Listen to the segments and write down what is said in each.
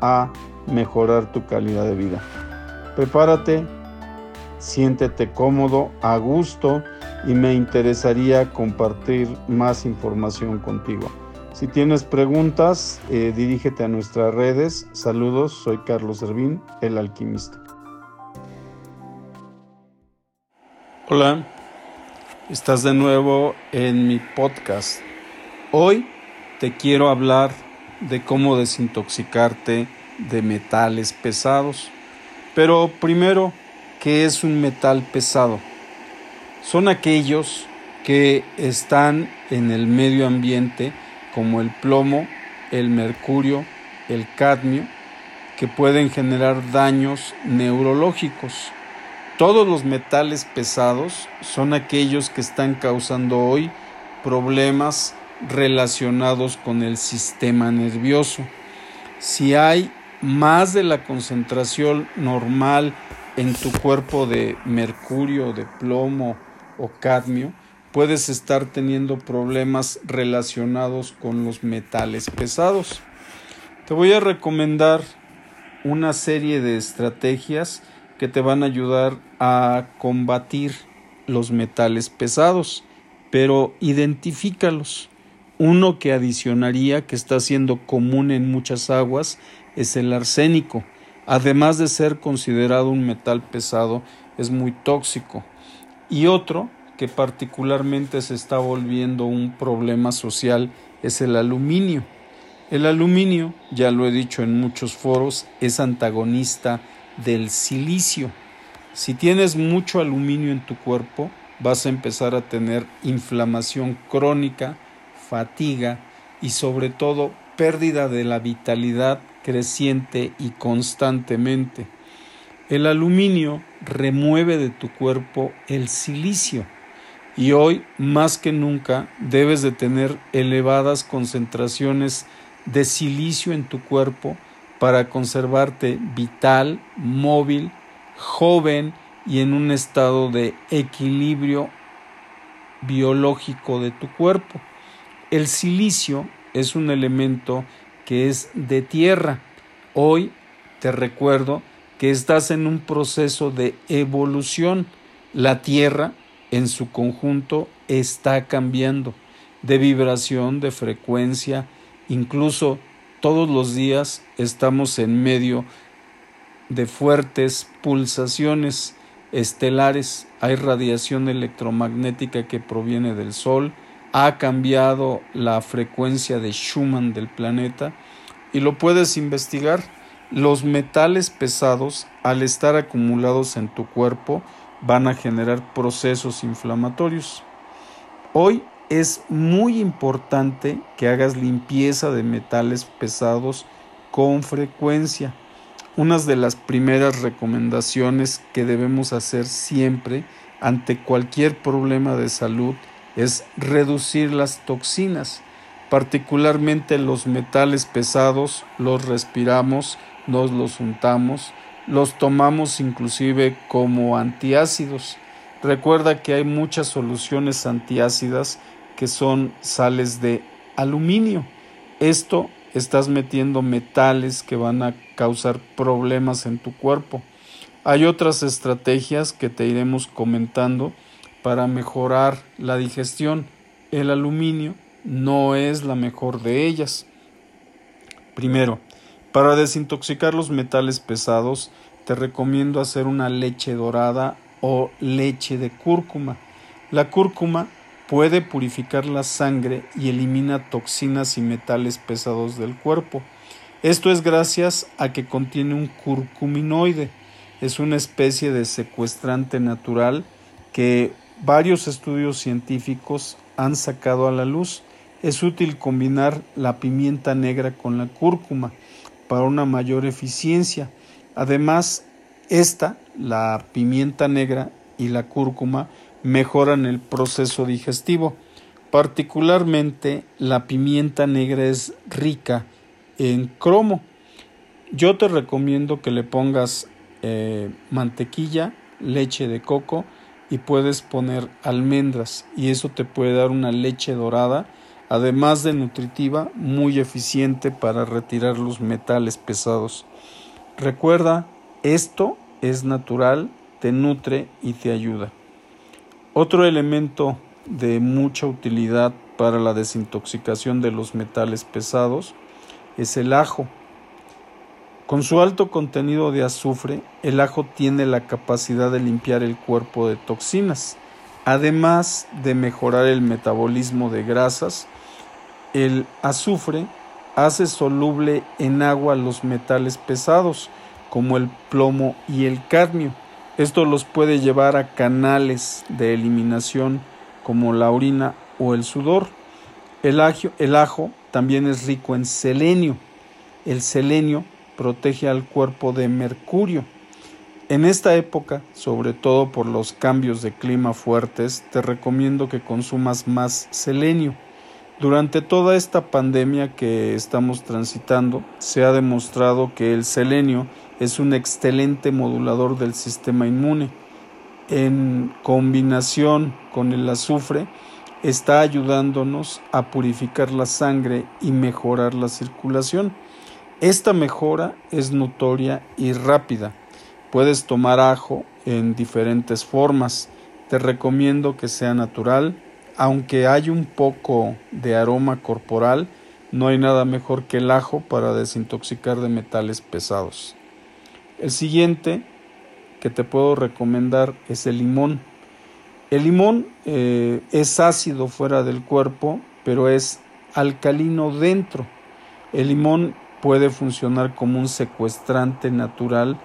a mejorar tu calidad de vida. Prepárate, siéntete cómodo, a gusto y me interesaría compartir más información contigo. Si tienes preguntas, eh, dirígete a nuestras redes. Saludos, soy Carlos Servín, el alquimista. Hola, estás de nuevo en mi podcast. Hoy te quiero hablar de cómo desintoxicarte de metales pesados. Pero primero, ¿qué es un metal pesado? Son aquellos que están en el medio ambiente como el plomo, el mercurio, el cadmio, que pueden generar daños neurológicos. Todos los metales pesados son aquellos que están causando hoy problemas relacionados con el sistema nervioso. Si hay más de la concentración normal en tu cuerpo de mercurio, de plomo o cadmio, puedes estar teniendo problemas relacionados con los metales pesados. Te voy a recomendar una serie de estrategias que te van a ayudar a combatir los metales pesados, pero identifícalos. Uno que adicionaría, que está siendo común en muchas aguas, es el arsénico. Además de ser considerado un metal pesado, es muy tóxico. Y otro que particularmente se está volviendo un problema social es el aluminio. El aluminio, ya lo he dicho en muchos foros, es antagonista del silicio. Si tienes mucho aluminio en tu cuerpo, vas a empezar a tener inflamación crónica, fatiga y sobre todo pérdida de la vitalidad creciente y constantemente. El aluminio remueve de tu cuerpo el silicio y hoy más que nunca debes de tener elevadas concentraciones de silicio en tu cuerpo para conservarte vital, móvil, joven y en un estado de equilibrio biológico de tu cuerpo. El silicio es un elemento que es de tierra. Hoy te recuerdo que estás en un proceso de evolución. La tierra en su conjunto está cambiando de vibración, de frecuencia, incluso todos los días estamos en medio de fuertes pulsaciones estelares, hay radiación electromagnética que proviene del Sol, ha cambiado la frecuencia de Schumann del planeta y lo puedes investigar. Los metales pesados, al estar acumulados en tu cuerpo, van a generar procesos inflamatorios. Hoy es muy importante que hagas limpieza de metales pesados con frecuencia. Una de las primeras recomendaciones que debemos hacer siempre ante cualquier problema de salud es reducir las toxinas, particularmente los metales pesados, los respiramos, nos los untamos, los tomamos inclusive como antiácidos. Recuerda que hay muchas soluciones antiácidas que son sales de aluminio. Esto estás metiendo metales que van a causar problemas en tu cuerpo. Hay otras estrategias que te iremos comentando para mejorar la digestión. El aluminio no es la mejor de ellas. Primero, para desintoxicar los metales pesados, te recomiendo hacer una leche dorada o leche de cúrcuma. La cúrcuma puede purificar la sangre y elimina toxinas y metales pesados del cuerpo. Esto es gracias a que contiene un curcuminoide. Es una especie de secuestrante natural que varios estudios científicos han sacado a la luz. Es útil combinar la pimienta negra con la cúrcuma para una mayor eficiencia. Además, esta, la pimienta negra y la cúrcuma, mejoran el proceso digestivo. Particularmente la pimienta negra es rica en cromo. Yo te recomiendo que le pongas eh, mantequilla, leche de coco y puedes poner almendras y eso te puede dar una leche dorada, además de nutritiva, muy eficiente para retirar los metales pesados. Recuerda, esto es natural, te nutre y te ayuda. Otro elemento de mucha utilidad para la desintoxicación de los metales pesados es el ajo. Con su alto contenido de azufre, el ajo tiene la capacidad de limpiar el cuerpo de toxinas, además de mejorar el metabolismo de grasas. El azufre hace soluble en agua los metales pesados, como el plomo y el cadmio. Esto los puede llevar a canales de eliminación como la orina o el sudor. El, el ajo también es rico en selenio. El selenio protege al cuerpo de mercurio. En esta época, sobre todo por los cambios de clima fuertes, te recomiendo que consumas más selenio. Durante toda esta pandemia que estamos transitando, se ha demostrado que el selenio es un excelente modulador del sistema inmune. En combinación con el azufre, está ayudándonos a purificar la sangre y mejorar la circulación. Esta mejora es notoria y rápida. Puedes tomar ajo en diferentes formas. Te recomiendo que sea natural. Aunque hay un poco de aroma corporal, no hay nada mejor que el ajo para desintoxicar de metales pesados. El siguiente que te puedo recomendar es el limón. El limón eh, es ácido fuera del cuerpo, pero es alcalino dentro. El limón puede funcionar como un secuestrante natural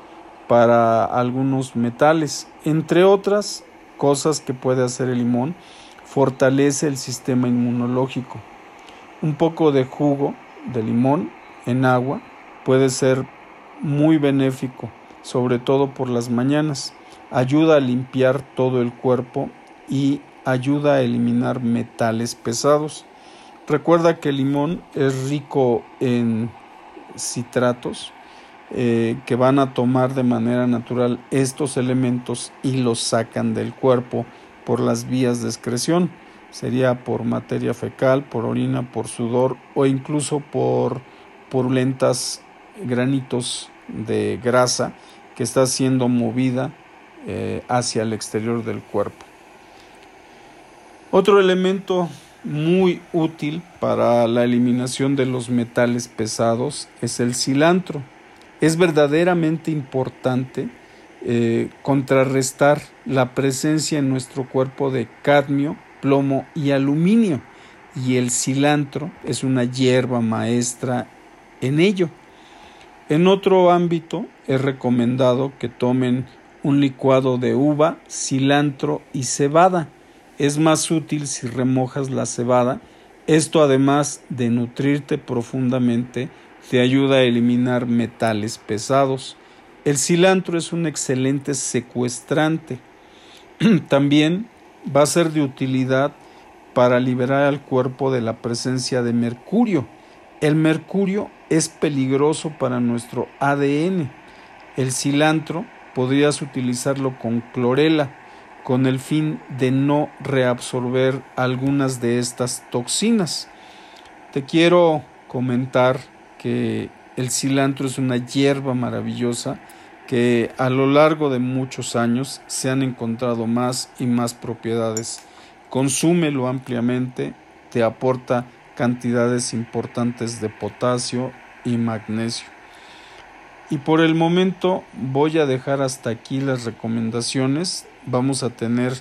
para algunos metales. Entre otras cosas que puede hacer el limón, fortalece el sistema inmunológico. Un poco de jugo de limón en agua puede ser muy benéfico, sobre todo por las mañanas. Ayuda a limpiar todo el cuerpo y ayuda a eliminar metales pesados. Recuerda que el limón es rico en citratos eh, que van a tomar de manera natural estos elementos y los sacan del cuerpo por las vías de excreción. Sería por materia fecal, por orina, por sudor o incluso por purulentas granitos de grasa que está siendo movida eh, hacia el exterior del cuerpo. Otro elemento muy útil para la eliminación de los metales pesados es el cilantro. Es verdaderamente importante eh, contrarrestar la presencia en nuestro cuerpo de cadmio, plomo y aluminio. Y el cilantro es una hierba maestra en ello. En otro ámbito es recomendado que tomen un licuado de uva, cilantro y cebada es más útil si remojas la cebada. Esto además de nutrirte profundamente, te ayuda a eliminar metales pesados. El cilantro es un excelente secuestrante. También va a ser de utilidad para liberar al cuerpo de la presencia de mercurio. El mercurio es peligroso para nuestro ADN. El cilantro podrías utilizarlo con clorela con el fin de no reabsorber algunas de estas toxinas. Te quiero comentar que el cilantro es una hierba maravillosa que a lo largo de muchos años se han encontrado más y más propiedades. Consúmelo ampliamente, te aporta cantidades importantes de potasio y magnesio. Y por el momento voy a dejar hasta aquí las recomendaciones vamos a tener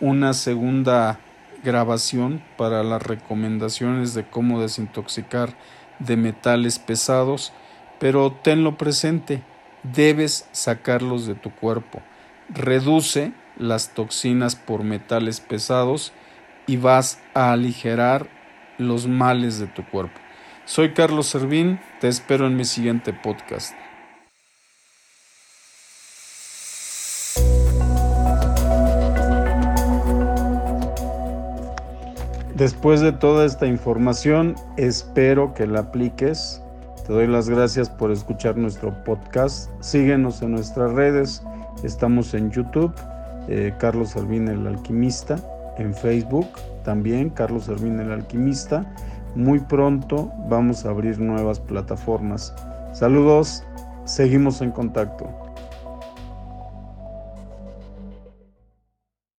una segunda grabación para las recomendaciones de cómo desintoxicar de metales pesados, pero tenlo presente, debes sacarlos de tu cuerpo. Reduce las toxinas por metales pesados y vas a aligerar los males de tu cuerpo. Soy Carlos Servín, te espero en mi siguiente podcast. Después de toda esta información, espero que la apliques. Te doy las gracias por escuchar nuestro podcast. Síguenos en nuestras redes. Estamos en YouTube, eh, Carlos Servín el Alquimista, en Facebook también, Carlos Servín el Alquimista. Muy pronto vamos a abrir nuevas plataformas. Saludos, seguimos en contacto.